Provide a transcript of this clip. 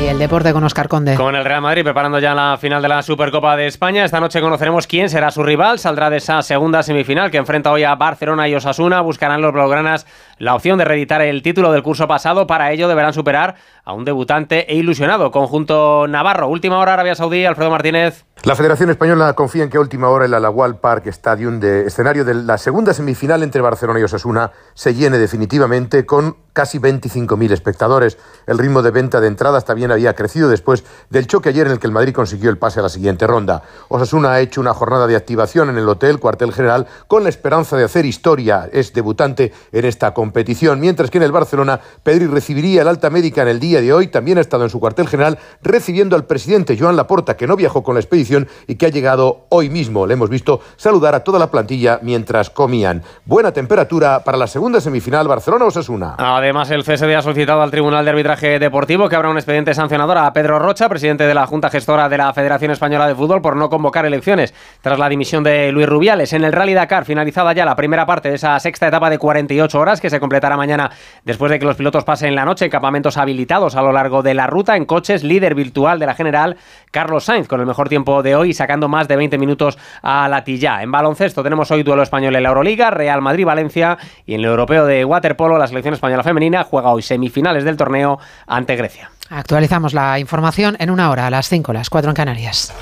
Y el deporte con Oscar Conde. Con el Real Madrid preparando ya la final de la Supercopa de España. Esta noche conoceremos quién será su rival. Saldrá de esa segunda semifinal que enfrenta hoy a Barcelona y Osasuna. Buscarán los blaugranas la opción de reeditar el título del curso pasado. Para ello deberán superar a un debutante e ilusionado conjunto Navarro. Última hora Arabia Saudí, Alfredo Martínez. La Federación Española confía en que a última hora el Alagual Park Stadium de escenario de la segunda semifinal entre Barcelona y Osasuna se llene definitivamente con casi 25.000 espectadores. El ritmo de venta de entradas también había crecido después del choque ayer en el que el Madrid consiguió el pase a la siguiente ronda. Osasuna ha hecho una jornada de activación en el Hotel Cuartel General con la esperanza de hacer historia. Es debutante en esta competición, mientras que en el Barcelona Pedri recibiría el alta médica en el día de hoy. También ha estado en su cuartel general recibiendo al presidente Joan Laporta, que no viajó con la expedición y que ha llegado hoy mismo. Le hemos visto saludar a toda la plantilla mientras comían. Buena temperatura para la segunda semifinal Barcelona-Osasuna. Además, el CSD ha solicitado al Tribunal de Arbitraje Deportivo que abra un expediente sancionador a Pedro Rocha, presidente de la Junta Gestora de la Federación Española de Fútbol, por no convocar elecciones tras la dimisión de Luis Rubiales. En el Rally Dakar, finalizada ya la primera parte de esa sexta etapa de 48 horas, que se completará mañana después de que los pilotos pasen la noche en campamentos habilitados a lo largo de la ruta en coches, líder virtual de la general, Carlos Sainz, con el mejor tiempo de hoy, sacando más de 20 minutos a la tilla. En baloncesto tenemos hoy duelo español en la Euroliga, Real Madrid-Valencia y en el europeo de waterpolo, la selección española femenina juega hoy semifinales del torneo ante Grecia. Actualizamos la información en una hora, a las 5, las 4 en Canarias.